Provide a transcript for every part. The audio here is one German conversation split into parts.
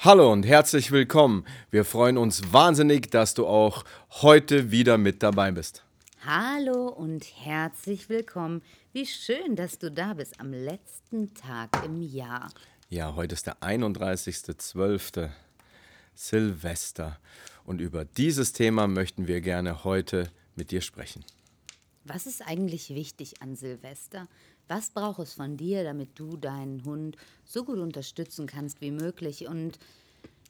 Hallo und herzlich willkommen. Wir freuen uns wahnsinnig, dass du auch heute wieder mit dabei bist. Hallo und herzlich willkommen. Wie schön, dass du da bist am letzten Tag im Jahr. Ja, heute ist der 31.12. Silvester. Und über dieses Thema möchten wir gerne heute mit dir sprechen. Was ist eigentlich wichtig an Silvester? Was braucht es von dir, damit du deinen Hund so gut unterstützen kannst wie möglich? Und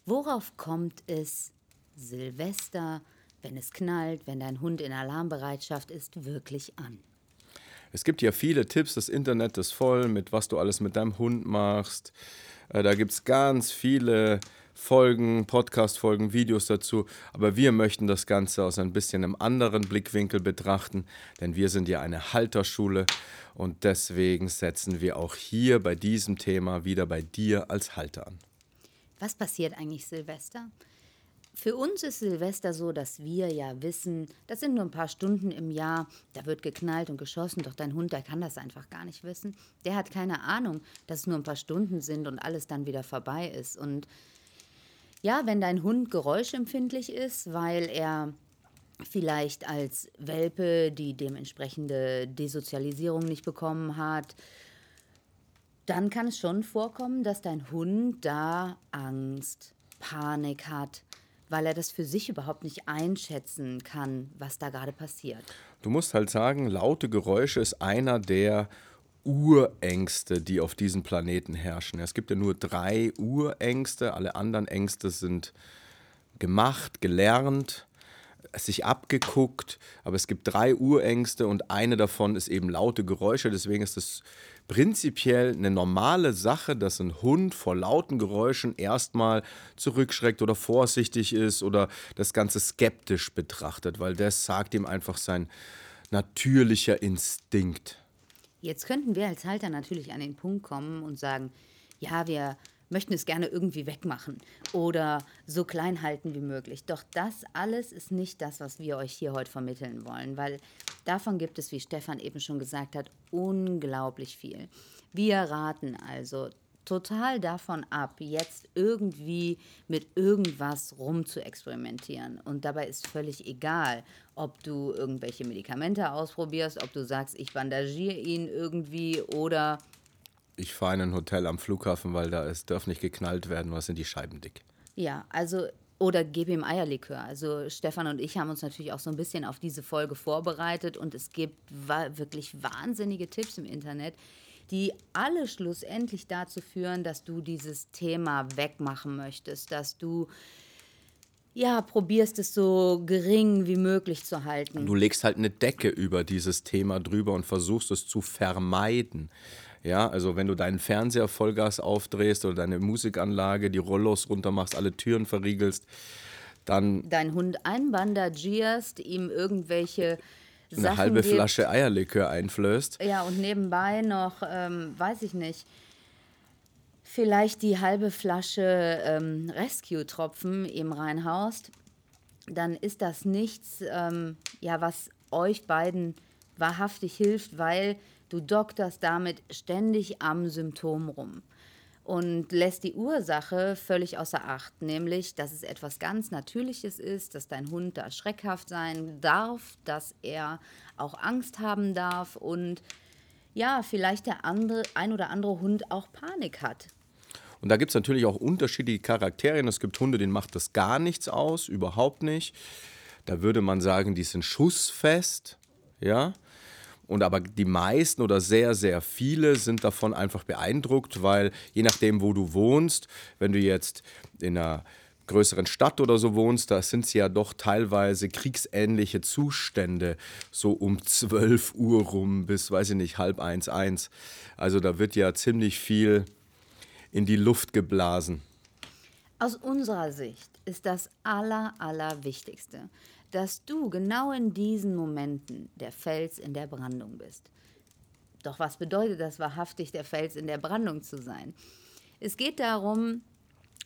worauf kommt es Silvester, wenn es knallt, wenn dein Hund in Alarmbereitschaft ist, wirklich an? Es gibt ja viele Tipps, das Internet ist voll mit, was du alles mit deinem Hund machst. Äh, da gibt es ganz viele Folgen, Podcast-Folgen, Videos dazu. Aber wir möchten das Ganze aus ein bisschen einem anderen Blickwinkel betrachten, denn wir sind ja eine Halterschule und deswegen setzen wir auch hier bei diesem Thema wieder bei dir als Halter an. Was passiert eigentlich Silvester? Für uns ist Silvester so, dass wir ja wissen, das sind nur ein paar Stunden im Jahr, da wird geknallt und geschossen, doch dein Hund, der kann das einfach gar nicht wissen. Der hat keine Ahnung, dass es nur ein paar Stunden sind und alles dann wieder vorbei ist. Und ja, wenn dein Hund geräuschempfindlich ist, weil er vielleicht als Welpe die dementsprechende Desozialisierung nicht bekommen hat, dann kann es schon vorkommen, dass dein Hund da Angst, Panik hat, weil er das für sich überhaupt nicht einschätzen kann, was da gerade passiert. Du musst halt sagen, laute Geräusche ist einer der Urängste, die auf diesem Planeten herrschen. Es gibt ja nur drei Urängste, alle anderen Ängste sind gemacht, gelernt, sich abgeguckt, aber es gibt drei Urängste und eine davon ist eben laute Geräusche. Deswegen ist es prinzipiell eine normale Sache, dass ein Hund vor lauten Geräuschen erstmal zurückschreckt oder vorsichtig ist oder das Ganze skeptisch betrachtet, weil das sagt ihm einfach sein natürlicher Instinkt. Jetzt könnten wir als Halter natürlich an den Punkt kommen und sagen, ja, wir möchten es gerne irgendwie wegmachen oder so klein halten wie möglich. Doch das alles ist nicht das, was wir euch hier heute vermitteln wollen, weil davon gibt es, wie Stefan eben schon gesagt hat, unglaublich viel. Wir raten also total davon ab, jetzt irgendwie mit irgendwas rum zu experimentieren. Und dabei ist völlig egal, ob du irgendwelche Medikamente ausprobierst, ob du sagst, ich bandagiere ihn irgendwie oder... Ich fahre in ein Hotel am Flughafen, weil da ist, darf nicht geknallt werden, was sind die Scheiben dick. Ja, also oder gebe ihm Eierlikör. Also Stefan und ich haben uns natürlich auch so ein bisschen auf diese Folge vorbereitet und es gibt wirklich wahnsinnige Tipps im Internet, die alle schlussendlich dazu führen, dass du dieses Thema wegmachen möchtest, dass du ja, probierst es so gering wie möglich zu halten. Du legst halt eine Decke über dieses Thema drüber und versuchst es zu vermeiden. Ja, also wenn du deinen Fernseher Vollgas aufdrehst oder deine Musikanlage, die Rollos runtermachst, alle Türen verriegelst, dann. Dein Hund einbandagierst, ihm irgendwelche eine Sachen halbe gibt. Flasche Eierlikör einflößt. Ja, und nebenbei noch, ähm, weiß ich nicht, vielleicht die halbe Flasche ähm, Rescue-Tropfen ihm reinhaust, dann ist das nichts, ähm, ja, was euch beiden wahrhaftig hilft, weil du dokterst damit ständig am Symptom rum und lässt die Ursache völlig außer Acht, nämlich, dass es etwas ganz Natürliches ist, dass dein Hund da schreckhaft sein darf, dass er auch Angst haben darf und ja, vielleicht der andere, ein oder andere Hund auch Panik hat. Und da gibt es natürlich auch unterschiedliche Charakterien. Es gibt Hunde, denen macht das gar nichts aus, überhaupt nicht. Da würde man sagen, die sind schussfest, ja. Und aber die meisten oder sehr, sehr viele sind davon einfach beeindruckt, weil je nachdem, wo du wohnst, wenn du jetzt in einer größeren Stadt oder so wohnst, da sind es ja doch teilweise kriegsähnliche Zustände, so um 12 Uhr rum bis, weiß ich nicht, halb eins, eins. Also da wird ja ziemlich viel in die Luft geblasen. Aus unserer Sicht ist das Aller, Allerwichtigste, dass du genau in diesen Momenten der Fels in der Brandung bist. Doch was bedeutet das wahrhaftig, der Fels in der Brandung zu sein? Es geht darum,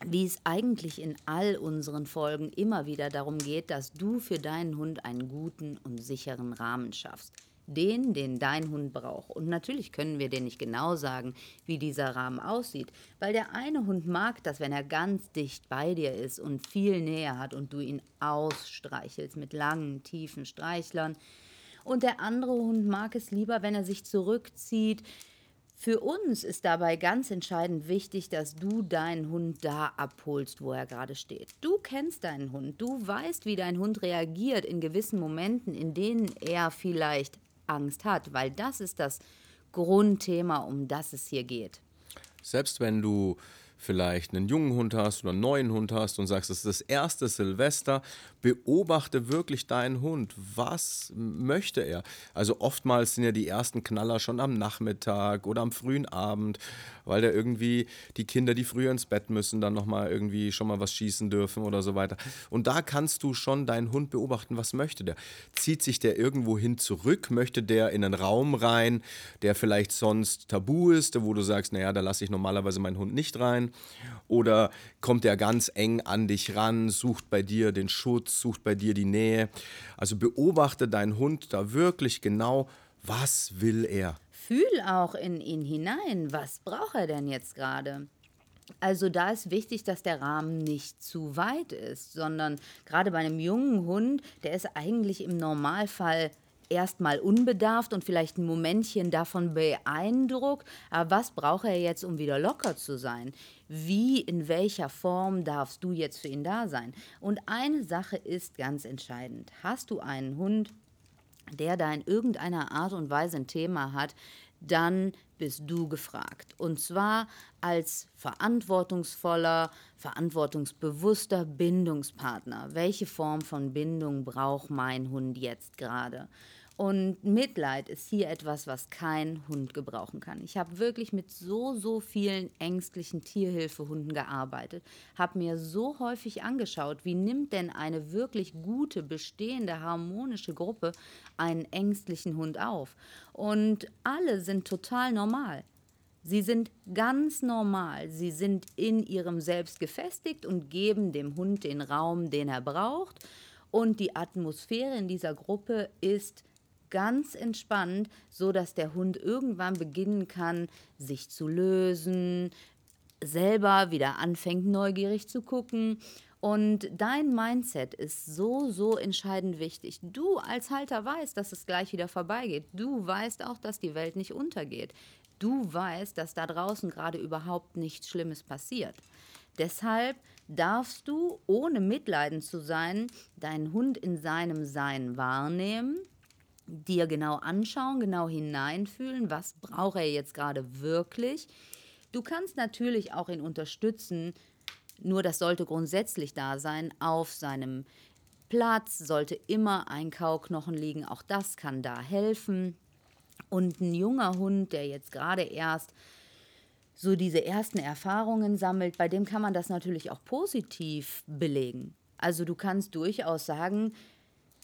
wie es eigentlich in all unseren Folgen immer wieder darum geht, dass du für deinen Hund einen guten und sicheren Rahmen schaffst. Den, den dein Hund braucht. Und natürlich können wir dir nicht genau sagen, wie dieser Rahmen aussieht, weil der eine Hund mag das, wenn er ganz dicht bei dir ist und viel Nähe hat und du ihn ausstreichelst mit langen, tiefen Streichlern. Und der andere Hund mag es lieber, wenn er sich zurückzieht, für uns ist dabei ganz entscheidend wichtig, dass du deinen Hund da abholst, wo er gerade steht. Du kennst deinen Hund, du weißt, wie dein Hund reagiert in gewissen Momenten, in denen er vielleicht Angst hat, weil das ist das Grundthema, um das es hier geht. Selbst wenn du vielleicht einen jungen Hund hast oder einen neuen Hund hast und sagst, es ist das erste Silvester, beobachte wirklich deinen Hund. Was möchte er? Also oftmals sind ja die ersten Knaller schon am Nachmittag oder am frühen Abend, weil da irgendwie die Kinder, die früher ins Bett müssen, dann nochmal irgendwie schon mal was schießen dürfen oder so weiter. Und da kannst du schon deinen Hund beobachten, was möchte der? Zieht sich der irgendwo hin zurück? Möchte der in einen Raum rein, der vielleicht sonst tabu ist, wo du sagst, naja, da lasse ich normalerweise meinen Hund nicht rein? Oder kommt er ganz eng an dich ran, sucht bei dir den Schutz, sucht bei dir die Nähe? Also beobachte deinen Hund da wirklich genau, was will er? Fühl auch in ihn hinein, was braucht er denn jetzt gerade? Also da ist wichtig, dass der Rahmen nicht zu weit ist, sondern gerade bei einem jungen Hund, der ist eigentlich im Normalfall erstmal unbedarft und vielleicht ein Momentchen davon beeindruckt. Aber was braucht er jetzt, um wieder locker zu sein? Wie, in welcher Form darfst du jetzt für ihn da sein? Und eine Sache ist ganz entscheidend. Hast du einen Hund, der da in irgendeiner Art und Weise ein Thema hat, dann bist du gefragt. Und zwar als verantwortungsvoller, verantwortungsbewusster Bindungspartner. Welche Form von Bindung braucht mein Hund jetzt gerade? Und Mitleid ist hier etwas, was kein Hund gebrauchen kann. Ich habe wirklich mit so, so vielen ängstlichen Tierhilfehunden gearbeitet, habe mir so häufig angeschaut, wie nimmt denn eine wirklich gute, bestehende, harmonische Gruppe einen ängstlichen Hund auf. Und alle sind total normal. Sie sind ganz normal. Sie sind in ihrem Selbst gefestigt und geben dem Hund den Raum, den er braucht. Und die Atmosphäre in dieser Gruppe ist ganz entspannt, so dass der Hund irgendwann beginnen kann, sich zu lösen, selber wieder anfängt neugierig zu gucken. Und dein Mindset ist so, so entscheidend wichtig. Du als Halter weißt, dass es gleich wieder vorbeigeht. Du weißt auch, dass die Welt nicht untergeht. Du weißt, dass da draußen gerade überhaupt nichts Schlimmes passiert. Deshalb darfst du, ohne mitleidend zu sein, deinen Hund in seinem Sein wahrnehmen dir genau anschauen, genau hineinfühlen, was braucht er jetzt gerade wirklich. Du kannst natürlich auch ihn unterstützen, nur das sollte grundsätzlich da sein, auf seinem Platz sollte immer ein Kauknochen liegen, auch das kann da helfen. Und ein junger Hund, der jetzt gerade erst so diese ersten Erfahrungen sammelt, bei dem kann man das natürlich auch positiv belegen. Also du kannst durchaus sagen,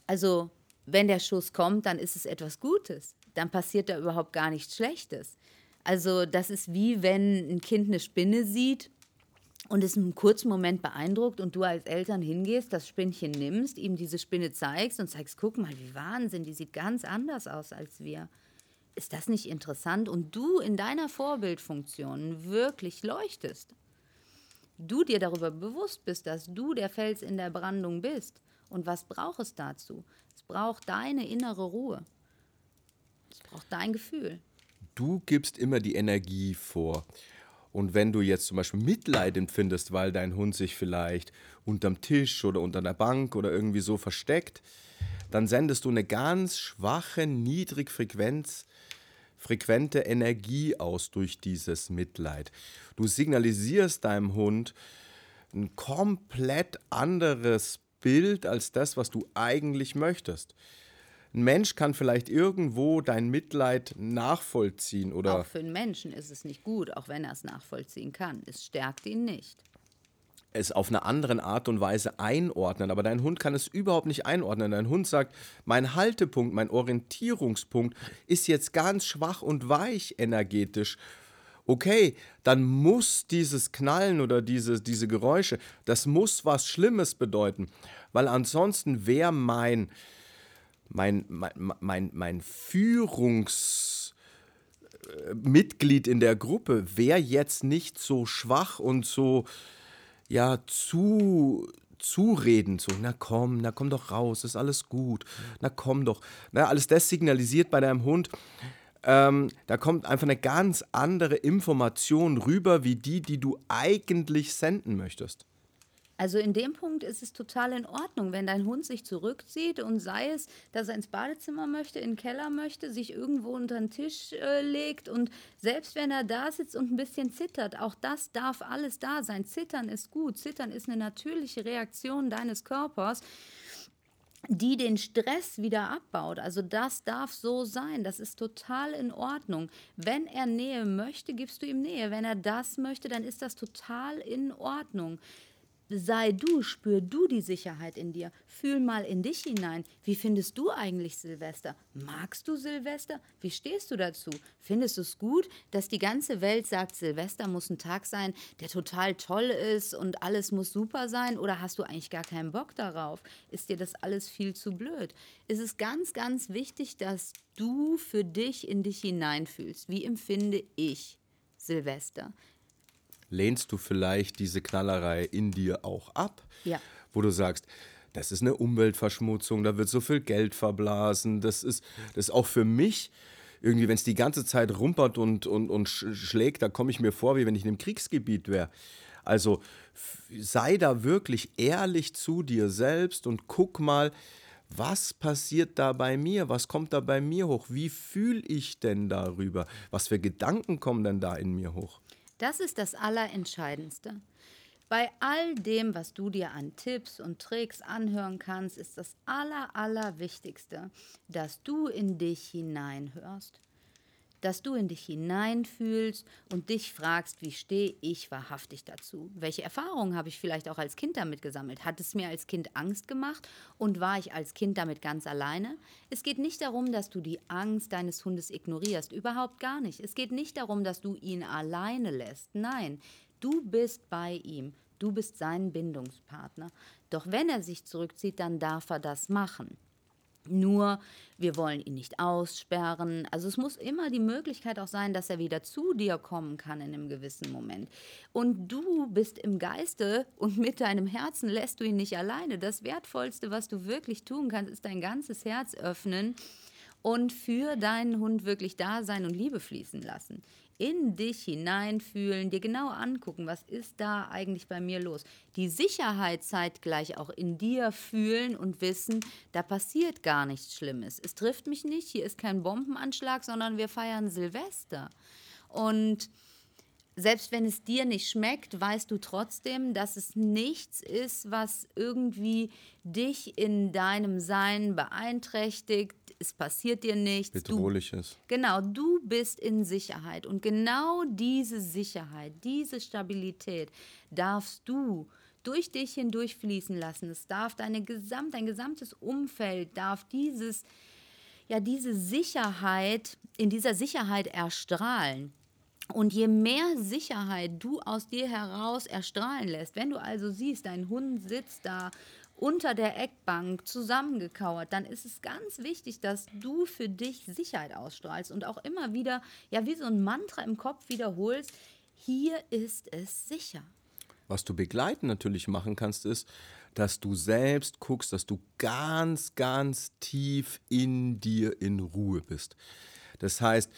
also wenn der Schuss kommt, dann ist es etwas Gutes. Dann passiert da überhaupt gar nichts Schlechtes. Also das ist wie wenn ein Kind eine Spinne sieht und es einen kurzen Moment beeindruckt und du als Eltern hingehst, das Spinnchen nimmst, ihm diese Spinne zeigst und zeigst, guck mal, wie Wahnsinn, die sieht ganz anders aus als wir. Ist das nicht interessant? Und du in deiner Vorbildfunktion wirklich leuchtest. Du dir darüber bewusst bist, dass du der Fels in der Brandung bist. Und was braucht es dazu? Braucht deine innere Ruhe. Es braucht dein Gefühl. Du gibst immer die Energie vor. Und wenn du jetzt zum Beispiel Mitleid empfindest, weil dein Hund sich vielleicht unterm Tisch oder unter der Bank oder irgendwie so versteckt, dann sendest du eine ganz schwache, niedrigfrequenz frequente Energie aus durch dieses Mitleid. Du signalisierst deinem Hund ein komplett anderes Bild als das, was du eigentlich möchtest. Ein Mensch kann vielleicht irgendwo dein Mitleid nachvollziehen oder. Auch für einen Menschen ist es nicht gut, auch wenn er es nachvollziehen kann. Es stärkt ihn nicht. es auf eine andere Art und Weise einordnen. Aber dein Hund kann es überhaupt nicht einordnen. Dein Hund sagt, mein Haltepunkt, mein Orientierungspunkt ist jetzt ganz schwach und weich energetisch. Okay, dann muss dieses Knallen oder diese, diese Geräusche, das muss was Schlimmes bedeuten. Weil ansonsten wäre mein, mein, mein, mein, mein Führungsmitglied in der Gruppe, wäre jetzt nicht so schwach und so ja zu zureden, so, na komm, na komm doch raus, ist alles gut, na komm doch. Na, alles das signalisiert bei deinem Hund, ähm, da kommt einfach eine ganz andere Information rüber, wie die, die du eigentlich senden möchtest. Also in dem Punkt ist es total in Ordnung, wenn dein Hund sich zurückzieht und sei es, dass er ins Badezimmer möchte, in den Keller möchte, sich irgendwo unter den Tisch äh, legt und selbst wenn er da sitzt und ein bisschen zittert, auch das darf alles da sein. Zittern ist gut. Zittern ist eine natürliche Reaktion deines Körpers die den Stress wieder abbaut. Also das darf so sein. Das ist total in Ordnung. Wenn er Nähe möchte, gibst du ihm Nähe. Wenn er das möchte, dann ist das total in Ordnung sei du, spür du die Sicherheit in dir. Fühl mal in dich hinein. Wie findest du eigentlich Silvester? Magst du Silvester? Wie stehst du dazu? Findest du es gut, dass die ganze Welt sagt, Silvester muss ein Tag sein, der total toll ist und alles muss super sein? Oder hast du eigentlich gar keinen Bock darauf? Ist dir das alles viel zu blöd? Es ist ganz, ganz wichtig, dass du für dich in dich hineinfühlst. Wie empfinde ich Silvester? Lehnst du vielleicht diese Knallerei in dir auch ab, ja. wo du sagst, das ist eine Umweltverschmutzung, da wird so viel Geld verblasen, das ist, das ist auch für mich irgendwie, wenn es die ganze Zeit rumpert und, und, und schlägt, da komme ich mir vor, wie wenn ich in einem Kriegsgebiet wäre. Also sei da wirklich ehrlich zu dir selbst und guck mal, was passiert da bei mir? Was kommt da bei mir hoch? Wie fühle ich denn darüber? Was für Gedanken kommen denn da in mir hoch? Das ist das Allerentscheidendste. Bei all dem, was du dir an Tipps und Tricks anhören kannst, ist das Aller, Allerwichtigste, dass du in dich hineinhörst dass du in dich hineinfühlst und dich fragst, wie stehe ich wahrhaftig dazu? Welche Erfahrungen habe ich vielleicht auch als Kind damit gesammelt? Hat es mir als Kind Angst gemacht und war ich als Kind damit ganz alleine? Es geht nicht darum, dass du die Angst deines Hundes ignorierst, überhaupt gar nicht. Es geht nicht darum, dass du ihn alleine lässt. Nein, du bist bei ihm. Du bist sein Bindungspartner. Doch wenn er sich zurückzieht, dann darf er das machen. Nur, wir wollen ihn nicht aussperren. Also es muss immer die Möglichkeit auch sein, dass er wieder zu dir kommen kann in einem gewissen Moment. Und du bist im Geiste und mit deinem Herzen lässt du ihn nicht alleine. Das Wertvollste, was du wirklich tun kannst, ist dein ganzes Herz öffnen und für deinen Hund wirklich da sein und Liebe fließen lassen in dich hineinfühlen, dir genau angucken, was ist da eigentlich bei mir los. Die Sicherheit zeitgleich auch in dir fühlen und wissen, da passiert gar nichts Schlimmes. Es trifft mich nicht, hier ist kein Bombenanschlag, sondern wir feiern Silvester. Und selbst wenn es dir nicht schmeckt, weißt du trotzdem, dass es nichts ist, was irgendwie dich in deinem Sein beeinträchtigt. Es passiert dir nichts. Bedrohlich ist. Genau, du bist in Sicherheit. Und genau diese Sicherheit, diese Stabilität darfst du durch dich hindurch fließen lassen. Es darf deine gesamt, dein gesamtes Umfeld darf dieses, ja, diese Sicherheit, in dieser Sicherheit erstrahlen. Und je mehr Sicherheit du aus dir heraus erstrahlen lässt, wenn du also siehst, dein Hund sitzt da unter der Eckbank zusammengekauert, dann ist es ganz wichtig, dass du für dich Sicherheit ausstrahlst und auch immer wieder, ja, wie so ein Mantra im Kopf wiederholst, hier ist es sicher. Was du begleitend natürlich machen kannst, ist, dass du selbst guckst, dass du ganz, ganz tief in dir in Ruhe bist. Das heißt,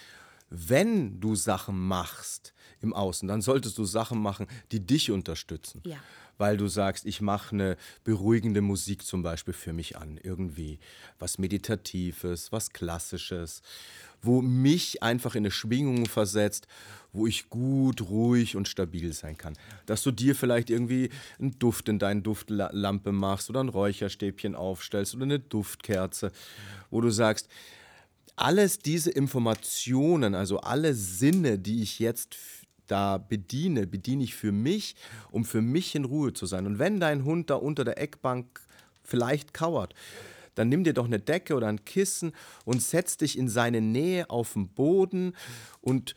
wenn du Sachen machst im Außen, dann solltest du Sachen machen, die dich unterstützen. Ja. Weil du sagst, ich mache eine beruhigende Musik zum Beispiel für mich an, irgendwie was Meditatives, was Klassisches, wo mich einfach in eine Schwingung versetzt, wo ich gut, ruhig und stabil sein kann. Dass du dir vielleicht irgendwie einen Duft in deine Duftlampe machst oder ein Räucherstäbchen aufstellst oder eine Duftkerze, wo du sagst, alles diese Informationen, also alle Sinne, die ich jetzt da bediene, bediene ich für mich, um für mich in Ruhe zu sein. Und wenn dein Hund da unter der Eckbank vielleicht kauert, dann nimm dir doch eine Decke oder ein Kissen und setz dich in seine Nähe auf den Boden und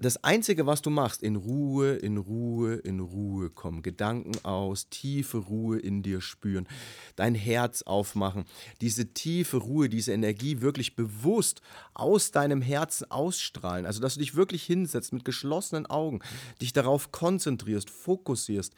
das Einzige, was du machst, in Ruhe, in Ruhe, in Ruhe kommen, Gedanken aus, tiefe Ruhe in dir spüren, dein Herz aufmachen, diese tiefe Ruhe, diese Energie wirklich bewusst aus deinem Herzen ausstrahlen. Also, dass du dich wirklich hinsetzt mit geschlossenen Augen, dich darauf konzentrierst, fokussierst,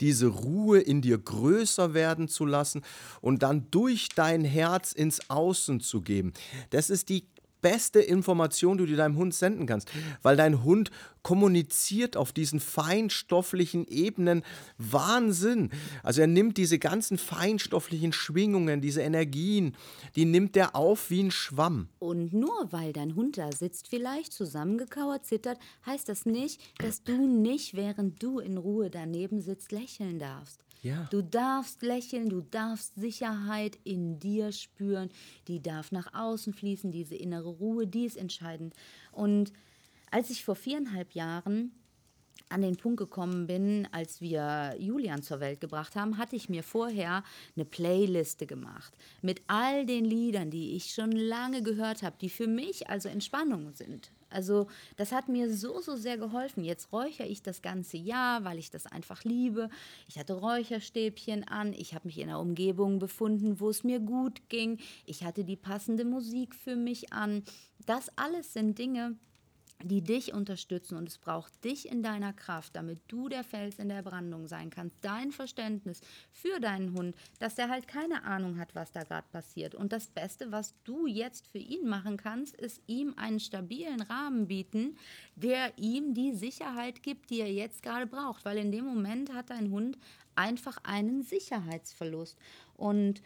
diese Ruhe in dir größer werden zu lassen und dann durch dein Herz ins Außen zu geben. Das ist die beste Information, die du deinem Hund senden kannst, weil dein Hund kommuniziert auf diesen feinstofflichen Ebenen Wahnsinn. Also er nimmt diese ganzen feinstofflichen Schwingungen, diese Energien, die nimmt er auf wie ein Schwamm. Und nur weil dein Hund da sitzt, vielleicht zusammengekauert zittert, heißt das nicht, dass du nicht, während du in Ruhe daneben sitzt, lächeln darfst. Ja. Du darfst lächeln, du darfst Sicherheit in dir spüren, die darf nach außen fließen, diese innere Ruhe, die ist entscheidend. Und als ich vor viereinhalb Jahren an den Punkt gekommen bin, als wir Julian zur Welt gebracht haben, hatte ich mir vorher eine Playliste gemacht mit all den Liedern, die ich schon lange gehört habe, die für mich also Entspannung sind. Also das hat mir so, so sehr geholfen. Jetzt räuchere ich das ganze Jahr, weil ich das einfach liebe. Ich hatte Räucherstäbchen an, ich habe mich in einer Umgebung befunden, wo es mir gut ging. Ich hatte die passende Musik für mich an. Das alles sind Dinge, die dich unterstützen und es braucht dich in deiner Kraft, damit du der Fels in der Brandung sein kannst. Dein Verständnis für deinen Hund, dass der halt keine Ahnung hat, was da gerade passiert. Und das Beste, was du jetzt für ihn machen kannst, ist ihm einen stabilen Rahmen bieten, der ihm die Sicherheit gibt, die er jetzt gerade braucht. Weil in dem Moment hat dein Hund einfach einen Sicherheitsverlust. Und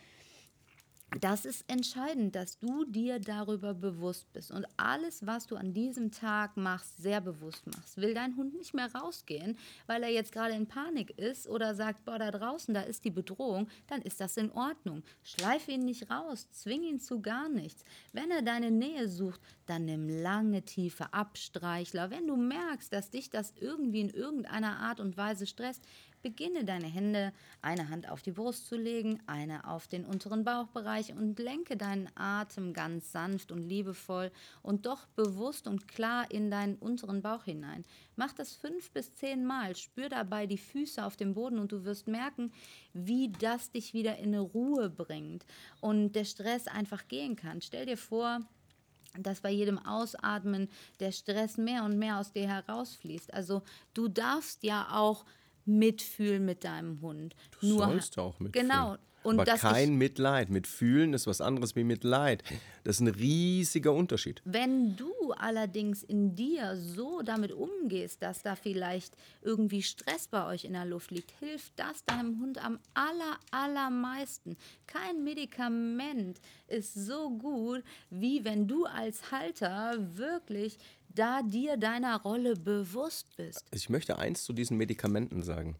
das ist entscheidend, dass du dir darüber bewusst bist und alles, was du an diesem Tag machst, sehr bewusst machst. Will dein Hund nicht mehr rausgehen, weil er jetzt gerade in Panik ist oder sagt, boah, da draußen, da ist die Bedrohung, dann ist das in Ordnung. Schleif ihn nicht raus, zwing ihn zu gar nichts. Wenn er deine Nähe sucht, dann nimm lange, tiefe Abstreichler. Wenn du merkst, dass dich das irgendwie in irgendeiner Art und Weise stresst, Beginne deine Hände, eine Hand auf die Brust zu legen, eine auf den unteren Bauchbereich und lenke deinen Atem ganz sanft und liebevoll und doch bewusst und klar in deinen unteren Bauch hinein. Mach das fünf bis zehn Mal, spür dabei die Füße auf dem Boden und du wirst merken, wie das dich wieder in eine Ruhe bringt und der Stress einfach gehen kann. Stell dir vor, dass bei jedem Ausatmen der Stress mehr und mehr aus dir herausfließt. Also du darfst ja auch mitfühlen mit deinem Hund. Du Nur, sollst auch mitfühlen. Genau. Und Aber kein Mitleid. Mitfühlen ist was anderes wie Mitleid. Das ist ein riesiger Unterschied. Wenn du allerdings in dir so damit umgehst, dass da vielleicht irgendwie Stress bei euch in der Luft liegt, hilft das deinem Hund am aller, allermeisten. Kein Medikament ist so gut, wie wenn du als Halter wirklich da dir deiner Rolle bewusst bist. Ich möchte eins zu diesen Medikamenten sagen.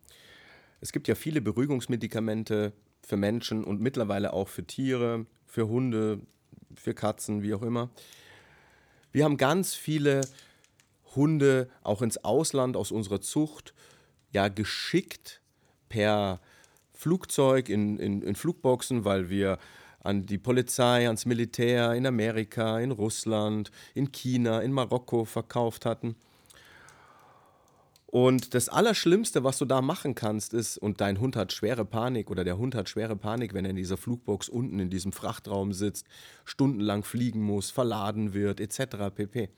Es gibt ja viele Beruhigungsmedikamente für Menschen und mittlerweile auch für Tiere, für Hunde, für Katzen, wie auch immer. Wir haben ganz viele Hunde auch ins Ausland aus unserer Zucht ja geschickt per Flugzeug in, in, in Flugboxen, weil wir an die Polizei, ans Militär in Amerika, in Russland, in China, in Marokko verkauft hatten. Und das Allerschlimmste, was du da machen kannst, ist, und dein Hund hat schwere Panik oder der Hund hat schwere Panik, wenn er in dieser Flugbox unten in diesem Frachtraum sitzt, stundenlang fliegen muss, verladen wird, etc. pp.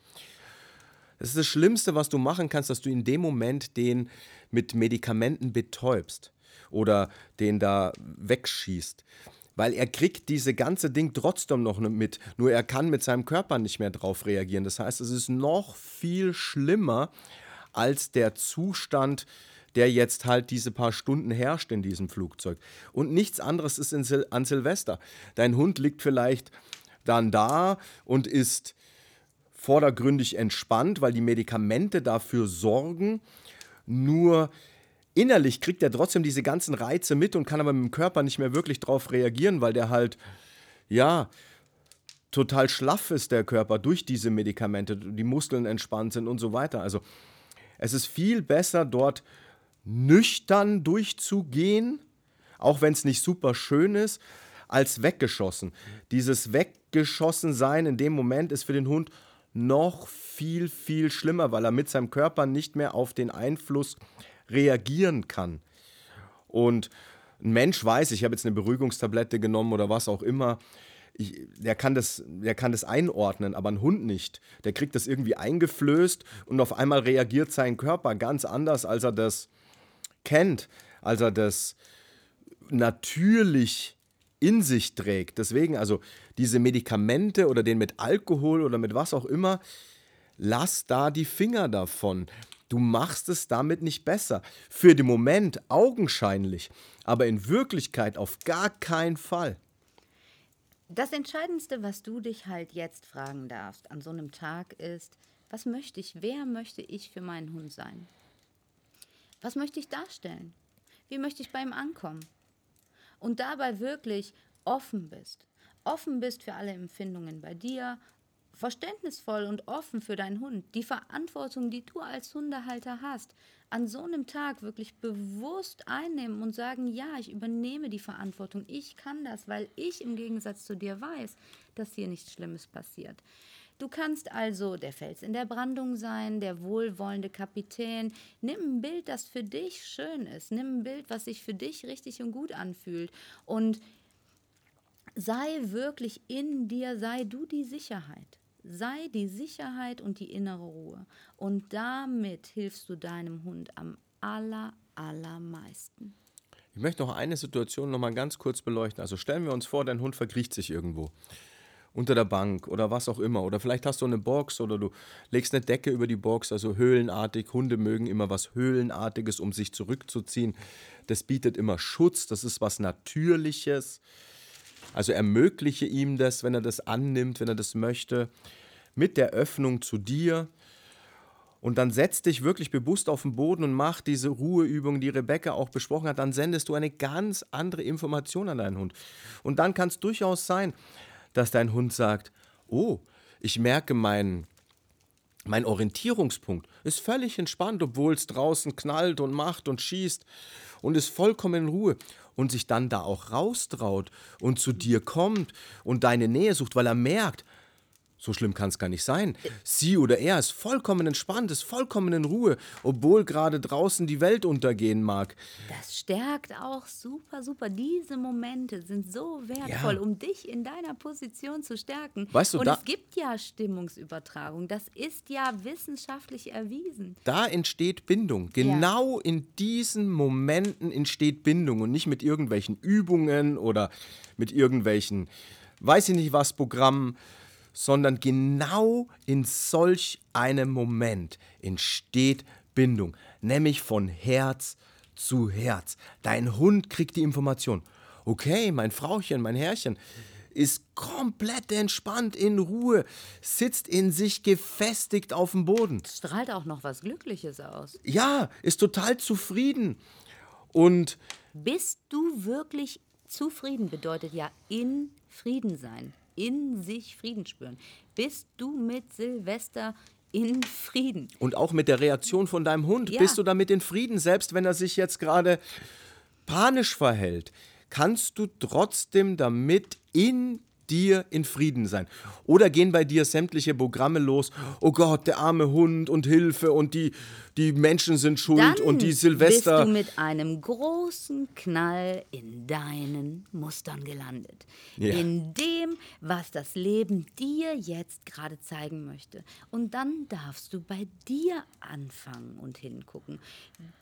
Das ist das Schlimmste, was du machen kannst, dass du in dem Moment den mit Medikamenten betäubst oder den da wegschießt weil er kriegt diese ganze Ding trotzdem noch mit. Nur er kann mit seinem Körper nicht mehr drauf reagieren. Das heißt, es ist noch viel schlimmer als der Zustand, der jetzt halt diese paar Stunden herrscht in diesem Flugzeug. Und nichts anderes ist Sil an Silvester. Dein Hund liegt vielleicht dann da und ist vordergründig entspannt, weil die Medikamente dafür sorgen. Nur innerlich kriegt er trotzdem diese ganzen Reize mit und kann aber mit dem Körper nicht mehr wirklich drauf reagieren, weil der halt, ja, total schlaff ist, der Körper, durch diese Medikamente, die Muskeln entspannt sind und so weiter. Also Es ist viel besser, dort nüchtern durchzugehen, auch wenn es nicht super schön ist, als weggeschossen. Dieses weggeschossen sein in dem Moment ist für den Hund noch viel, viel schlimmer, weil er mit seinem Körper nicht mehr auf den Einfluss reagieren kann. Und ein Mensch weiß, ich habe jetzt eine Beruhigungstablette genommen oder was auch immer, ich, der, kann das, der kann das einordnen, aber ein Hund nicht. Der kriegt das irgendwie eingeflößt und auf einmal reagiert sein Körper ganz anders, als er das kennt, als er das natürlich in sich trägt. Deswegen, also diese Medikamente oder den mit Alkohol oder mit was auch immer, lass da die Finger davon. Du machst es damit nicht besser. Für den Moment augenscheinlich, aber in Wirklichkeit auf gar keinen Fall. Das Entscheidendste, was du dich halt jetzt fragen darfst an so einem Tag ist, was möchte ich, wer möchte ich für meinen Hund sein? Was möchte ich darstellen? Wie möchte ich bei ihm ankommen? Und dabei wirklich offen bist. Offen bist für alle Empfindungen bei dir, verständnisvoll und offen für deinen Hund. Die Verantwortung, die du als Hundehalter hast, an so einem Tag wirklich bewusst einnehmen und sagen, ja, ich übernehme die Verantwortung, ich kann das, weil ich im Gegensatz zu dir weiß, dass hier nichts Schlimmes passiert. Du kannst also der Fels in der Brandung sein, der wohlwollende Kapitän. Nimm ein Bild, das für dich schön ist. Nimm ein Bild, was sich für dich richtig und gut anfühlt. Und sei wirklich in dir, sei du die Sicherheit. Sei die Sicherheit und die innere Ruhe. Und damit hilfst du deinem Hund am aller, allermeisten. Ich möchte noch eine Situation noch mal ganz kurz beleuchten. Also stellen wir uns vor, dein Hund verkriecht sich irgendwo unter der Bank oder was auch immer. Oder vielleicht hast du eine Box oder du legst eine Decke über die Box, also höhlenartig. Hunde mögen immer was Höhlenartiges, um sich zurückzuziehen. Das bietet immer Schutz, das ist was Natürliches. Also ermögliche ihm das, wenn er das annimmt, wenn er das möchte, mit der Öffnung zu dir. Und dann setz dich wirklich bewusst auf den Boden und mach diese Ruheübung, die Rebecca auch besprochen hat. Dann sendest du eine ganz andere Information an deinen Hund. Und dann kann es durchaus sein, dass dein Hund sagt, oh, ich merke meinen mein Orientierungspunkt ist völlig entspannt, obwohl es draußen knallt und macht und schießt und ist vollkommen in Ruhe und sich dann da auch raustraut und zu dir kommt und deine Nähe sucht, weil er merkt, so schlimm kann es gar nicht sein. Sie oder er ist vollkommen entspannt, ist vollkommen in Ruhe, obwohl gerade draußen die Welt untergehen mag. Das stärkt auch super, super. Diese Momente sind so wertvoll, ja. um dich in deiner Position zu stärken. Weißt du, Und es gibt ja Stimmungsübertragung. Das ist ja wissenschaftlich erwiesen. Da entsteht Bindung. Genau ja. in diesen Momenten entsteht Bindung und nicht mit irgendwelchen Übungen oder mit irgendwelchen, weiß ich nicht was, Programmen sondern genau in solch einem Moment entsteht Bindung, nämlich von Herz zu Herz. Dein Hund kriegt die Information. Okay, mein Frauchen, mein Herrchen ist komplett entspannt, in Ruhe, sitzt in sich gefestigt auf dem Boden. Strahlt auch noch was Glückliches aus. Ja, ist total zufrieden. Und bist du wirklich zufrieden bedeutet ja in Frieden sein in sich Frieden spüren. Bist du mit Silvester in Frieden? Und auch mit der Reaktion von deinem Hund. Ja. Bist du damit in Frieden, selbst wenn er sich jetzt gerade panisch verhält? Kannst du trotzdem damit in dir in Frieden sein? Oder gehen bei dir sämtliche Programme los? Oh Gott, der arme Hund und Hilfe und die, die Menschen sind schuld Dann und die Silvester. Bist du mit einem großen Knall in deinen Mustern gelandet. Ja. In dem, was das Leben dir jetzt gerade zeigen möchte. Und dann darfst du bei dir anfangen und hingucken.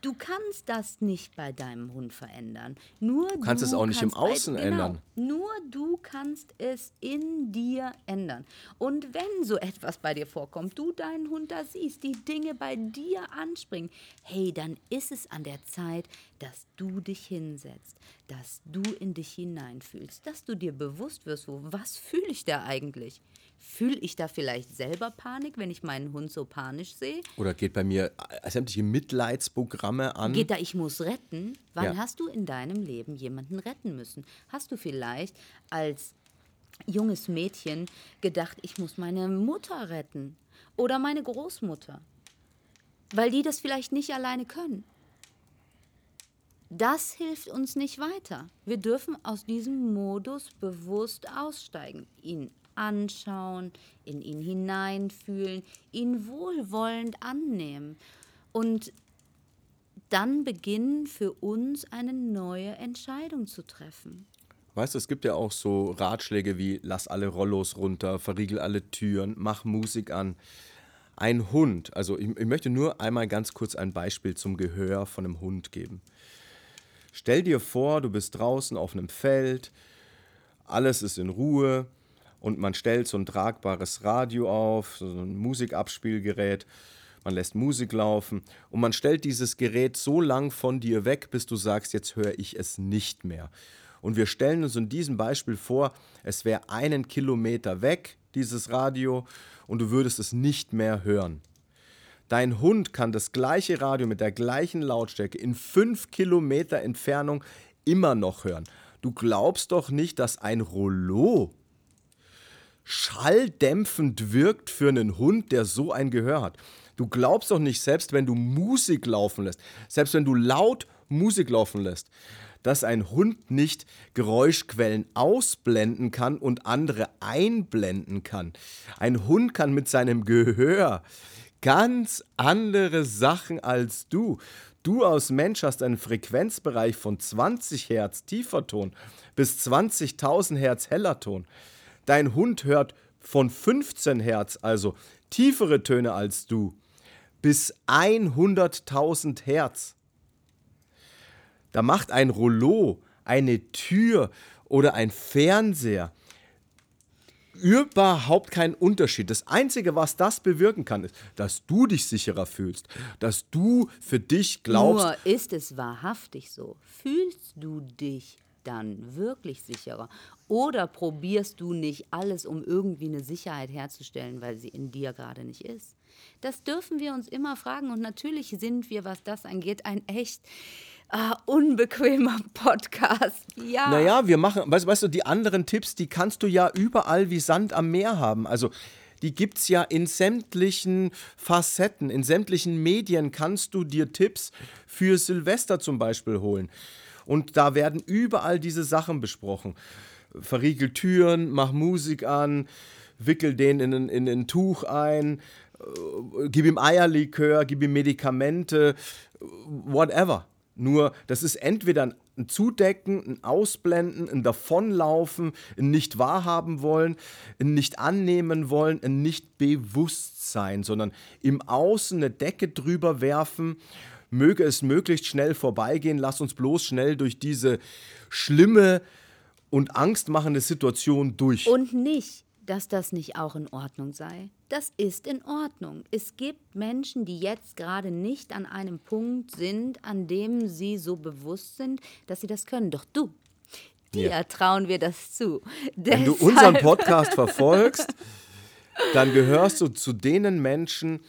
Du kannst das nicht bei deinem Hund verändern. Nur du kannst du es auch nicht im Außen bei, genau, ändern. Nur du kannst es in dir ändern. Und wenn so etwas bei dir vorkommt, du deinen Hund da siehst, die Dinge bei dir anspringen, hey, dann ist es an der Zeit, dass du dich hinsetzt, dass du in dich hineinfühlst, dass du dir bewusst wirst, wo, was fühle ich da eigentlich? Fühle ich da vielleicht selber Panik, wenn ich meinen Hund so panisch sehe? Oder geht bei mir sämtliche Mitleidsprogramme an? Geht da, ich muss retten? Wann ja. hast du in deinem Leben jemanden retten müssen? Hast du vielleicht als junges Mädchen gedacht, ich muss meine Mutter retten oder meine Großmutter? weil die das vielleicht nicht alleine können. Das hilft uns nicht weiter. Wir dürfen aus diesem Modus bewusst aussteigen, ihn anschauen, in ihn hineinfühlen, ihn wohlwollend annehmen und dann beginnen für uns eine neue Entscheidung zu treffen. Weißt du, es gibt ja auch so Ratschläge wie lass alle Rollos runter, verriegel alle Türen, mach Musik an. Ein Hund, also ich, ich möchte nur einmal ganz kurz ein Beispiel zum Gehör von einem Hund geben. Stell dir vor, du bist draußen auf einem Feld, alles ist in Ruhe und man stellt so ein tragbares Radio auf, so ein Musikabspielgerät, man lässt Musik laufen und man stellt dieses Gerät so lang von dir weg, bis du sagst, jetzt höre ich es nicht mehr. Und wir stellen uns in diesem Beispiel vor, es wäre einen Kilometer weg, dieses Radio, und du würdest es nicht mehr hören. Dein Hund kann das gleiche Radio mit der gleichen Lautstärke in fünf Kilometer Entfernung immer noch hören. Du glaubst doch nicht, dass ein Rollo schalldämpfend wirkt für einen Hund, der so ein Gehör hat. Du glaubst doch nicht, selbst wenn du Musik laufen lässt, selbst wenn du laut Musik laufen lässt, dass ein Hund nicht Geräuschquellen ausblenden kann und andere einblenden kann. Ein Hund kann mit seinem Gehör ganz andere Sachen als du. Du als Mensch hast einen Frequenzbereich von 20 Hertz tiefer Ton bis 20.000 Hertz heller Ton. Dein Hund hört von 15 Hertz, also tiefere Töne als du, bis 100.000 Hertz. Da macht ein Rollo, eine Tür oder ein Fernseher überhaupt keinen Unterschied. Das Einzige, was das bewirken kann, ist, dass du dich sicherer fühlst, dass du für dich glaubst. Nur ist es wahrhaftig so. Fühlst du dich dann wirklich sicherer? Oder probierst du nicht alles, um irgendwie eine Sicherheit herzustellen, weil sie in dir gerade nicht ist? Das dürfen wir uns immer fragen. Und natürlich sind wir, was das angeht, ein echt ah, unbequemer Podcast. Ja. Naja, wir machen, weißt, weißt du, die anderen Tipps, die kannst du ja überall wie Sand am Meer haben. Also die gibt es ja in sämtlichen Facetten, in sämtlichen Medien kannst du dir Tipps für Silvester zum Beispiel holen. Und da werden überall diese Sachen besprochen. Verriegel Türen, mach Musik an, wickel den in ein, in ein Tuch ein, äh, gib ihm Eierlikör, gib ihm Medikamente, whatever. Nur, das ist entweder ein Zudecken, ein Ausblenden, ein Davonlaufen, ein nicht wahrhaben wollen, ein nicht annehmen wollen, ein nicht Bewusstsein, sondern im Außen eine Decke drüber werfen. Möge es möglichst schnell vorbeigehen, lass uns bloß schnell durch diese schlimme und angstmachende Situation durch. Und nicht dass das nicht auch in Ordnung sei. Das ist in Ordnung. Es gibt Menschen, die jetzt gerade nicht an einem Punkt sind, an dem sie so bewusst sind, dass sie das können. Doch du, dir ja. trauen wir das zu. Wenn Deshalb. du unseren Podcast verfolgst, dann gehörst du zu denen Menschen,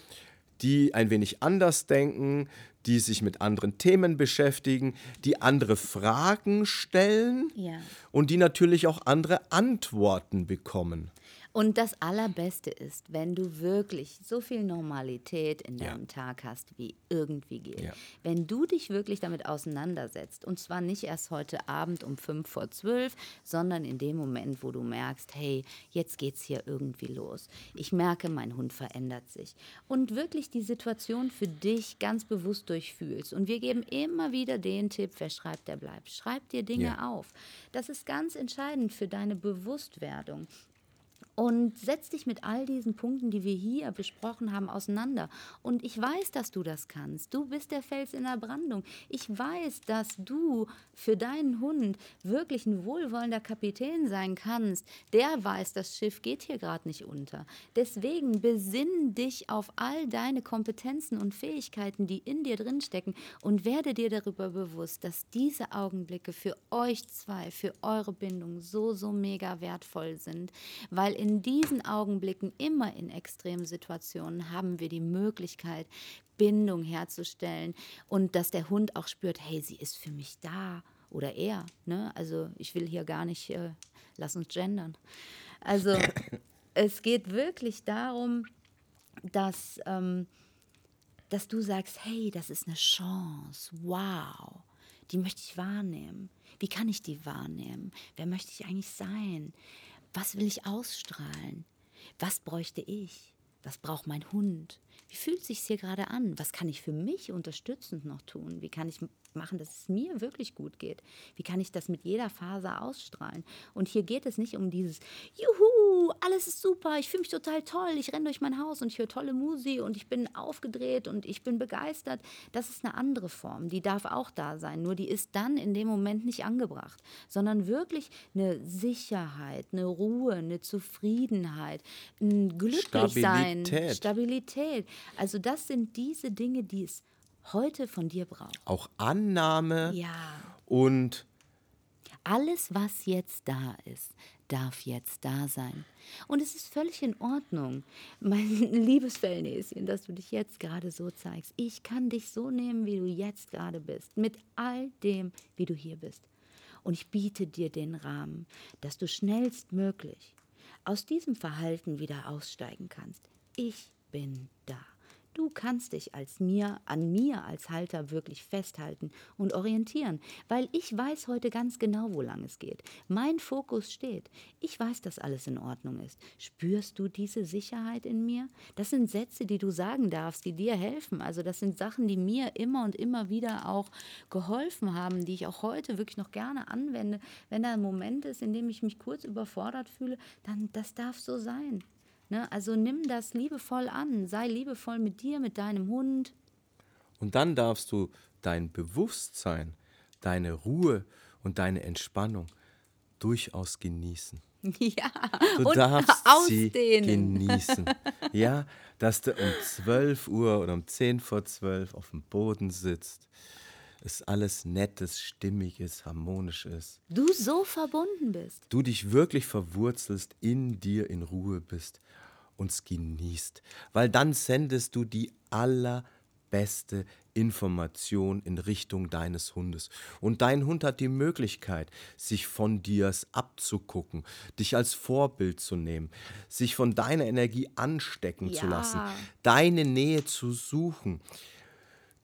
die ein wenig anders denken, die sich mit anderen Themen beschäftigen, die andere Fragen stellen ja. und die natürlich auch andere Antworten bekommen. Und das Allerbeste ist, wenn du wirklich so viel Normalität in deinem ja. Tag hast, wie irgendwie geht. Ja. Wenn du dich wirklich damit auseinandersetzt, und zwar nicht erst heute Abend um fünf vor zwölf, sondern in dem Moment, wo du merkst, hey, jetzt geht's hier irgendwie los. Ich merke, mein Hund verändert sich. Und wirklich die Situation für dich ganz bewusst durchfühlst. Und wir geben immer wieder den Tipp, wer schreibt, der bleibt. Schreib dir Dinge ja. auf. Das ist ganz entscheidend für deine Bewusstwerdung und setz dich mit all diesen Punkten, die wir hier besprochen haben, auseinander. Und ich weiß, dass du das kannst. Du bist der Fels in der Brandung. Ich weiß, dass du für deinen Hund wirklich ein wohlwollender Kapitän sein kannst. Der weiß, das Schiff geht hier gerade nicht unter. Deswegen besinn dich auf all deine Kompetenzen und Fähigkeiten, die in dir drinstecken und werde dir darüber bewusst, dass diese Augenblicke für euch zwei, für eure Bindung so, so mega wertvoll sind, weil in in diesen Augenblicken, immer in extremen Situationen, haben wir die Möglichkeit, Bindung herzustellen und dass der Hund auch spürt, hey, sie ist für mich da oder er. Ne? Also ich will hier gar nicht, äh, lass uns gendern. Also es geht wirklich darum, dass ähm, dass du sagst, hey, das ist eine Chance, wow, die möchte ich wahrnehmen. Wie kann ich die wahrnehmen? Wer möchte ich eigentlich sein? Was will ich ausstrahlen? Was bräuchte ich? Was braucht mein Hund? Wie fühlt es sich hier gerade an? Was kann ich für mich unterstützend noch tun? Wie kann ich machen, dass es mir wirklich gut geht? Wie kann ich das mit jeder Faser ausstrahlen? Und hier geht es nicht um dieses Juhu, alles ist super, ich fühle mich total toll, ich renne durch mein Haus und ich höre tolle Musik und ich bin aufgedreht und ich bin begeistert. Das ist eine andere Form, die darf auch da sein, nur die ist dann in dem Moment nicht angebracht, sondern wirklich eine Sicherheit, eine Ruhe, eine Zufriedenheit, ein Glücklichsein, Stabilität. Stabilität. Also das sind diese Dinge, die es heute von dir braucht. Auch Annahme Ja. und Alles, was jetzt da ist, darf jetzt da sein. Und es ist völlig in Ordnung, mein liebes Fellnäschen, dass du dich jetzt gerade so zeigst. Ich kann dich so nehmen, wie du jetzt gerade bist, mit all dem, wie du hier bist. Und ich biete dir den Rahmen, dass du schnellstmöglich aus diesem Verhalten wieder aussteigen kannst. Ich bin da. Du kannst dich als mir, an mir als Halter wirklich festhalten und orientieren, weil ich weiß heute ganz genau, wo lang es geht. Mein Fokus steht. Ich weiß, dass alles in Ordnung ist. Spürst du diese Sicherheit in mir? Das sind Sätze, die du sagen darfst, die dir helfen. Also das sind Sachen, die mir immer und immer wieder auch geholfen haben, die ich auch heute wirklich noch gerne anwende. Wenn da ein Moment ist, in dem ich mich kurz überfordert fühle, dann das darf so sein. Ne? Also nimm das liebevoll an, sei liebevoll mit dir, mit deinem Hund. Und dann darfst du dein Bewusstsein, deine Ruhe und deine Entspannung durchaus genießen. Ja, Du und darfst sie ausdehnen. genießen. Ja, dass du um 12 Uhr oder um 10 vor 12 auf dem Boden sitzt. Es alles Nettes, Stimmiges, harmonisch ist. Du so verbunden bist. Du dich wirklich verwurzelst, in dir in Ruhe bist und es genießt. Weil dann sendest du die allerbeste Information in Richtung deines Hundes. Und dein Hund hat die Möglichkeit, sich von dir abzugucken, dich als Vorbild zu nehmen, sich von deiner Energie anstecken zu Ja. lassen, deine Nähe zu suchen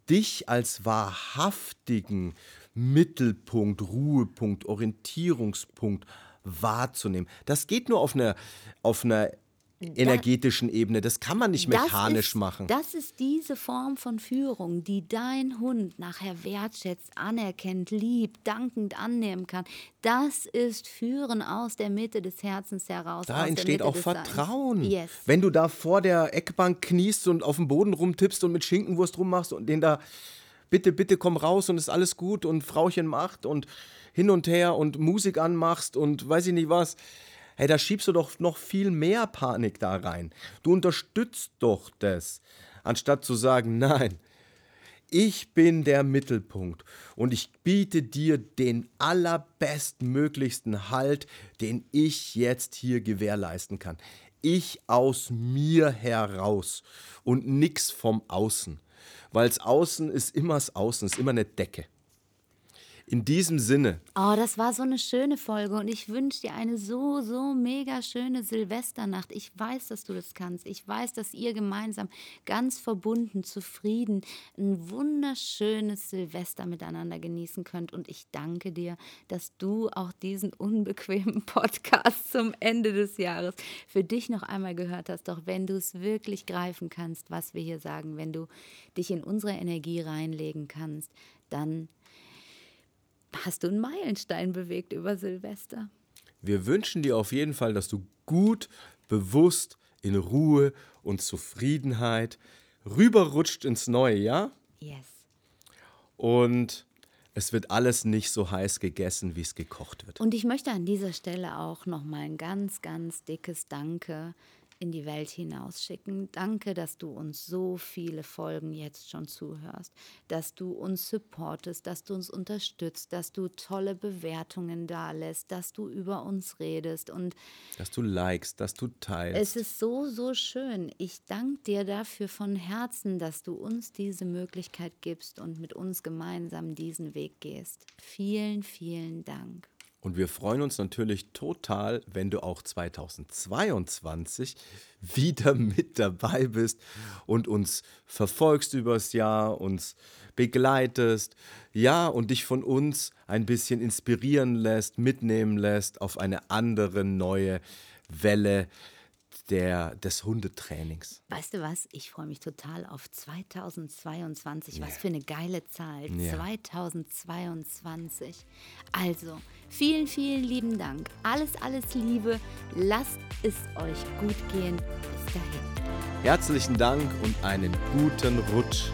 dich als wahrhaftigen Mittelpunkt, Ruhepunkt, Orientierungspunkt wahrzunehmen. Das geht nur auf einer, auf einer energetischen Ebene. Das kann man nicht mechanisch ist, machen. Das ist diese Form von Führung, die dein Hund nachher wertschätzt, anerkennt, liebt, dankend annehmen kann. Das ist Führen aus der Mitte des Herzens heraus. Da entsteht auch. Vertrauen. Yes. Wenn du da vor der Eckbank kniest und auf dem Boden rumtippst und mit Schinkenwurst rummachst und den da, bitte, bitte komm raus und ist alles gut und Frauchen macht und hin und her und Musik anmachst und weiß ich nicht was. Hey, da schiebst du doch noch viel mehr Panik da rein. Du unterstützt doch das, anstatt zu sagen, nein, ich bin der Mittelpunkt und ich biete dir den allerbestmöglichsten Halt, den ich jetzt hier gewährleisten kann. Ich aus mir heraus und nix vom Außen. Weil das Außen ist immer das Außen, ist immer eine Decke. In diesem Sinne, Oh, das war so eine schöne Folge und ich wünsche dir eine so, so mega schöne Silvesternacht. Ich weiß, dass du das kannst. Ich weiß, dass ihr gemeinsam ganz verbunden, zufrieden ein wunderschönes Silvester miteinander genießen könnt. Und ich danke dir, dass du auch diesen unbequemen Podcast zum Ende des Jahres für dich noch einmal gehört hast. Doch wenn du es wirklich greifen kannst, was wir hier sagen, wenn du dich in unsere Energie reinlegen kannst, dann hast du einen Meilenstein bewegt über Silvester. wir wünschen dir auf jeden Fall, dass du gut, bewusst, in Ruhe und Zufriedenheit rüberrutscht ins neue Jahr. Yes. Und es wird alles nicht so heiß gegessen, wie es gekocht wird. Und ich möchte an dieser Stelle auch nochmal ein ganz, ganz dickes Danke in die Welt hinausschicken. Danke, dass du uns so viele Folgen jetzt schon zuhörst, dass du uns supportest, dass du uns unterstützt, dass du tolle Bewertungen dalässt, dass du über uns redest und Dass du likest, dass du teilst. Es ist so, so schön. Ich danke dir dafür von Herzen, dass du uns diese Möglichkeit gibst und mit uns gemeinsam diesen Weg gehst. Vielen, vielen Dank. Und wir freuen uns natürlich total, wenn du auch 2022 wieder mit dabei bist und uns verfolgst übers Jahr, uns begleitest, ja, und dich von uns ein bisschen inspirieren lässt, mitnehmen lässt auf eine andere neue Welle der, des Hundetrainings. Weißt du was? Ich freue mich total auf 2022. Was für eine geile Zahl. Ja. 2022. Also, vielen, vielen lieben Dank. Alles, alles Liebe. Lasst es euch gut gehen. Bis dahin. Herzlichen Dank und einen guten Rutsch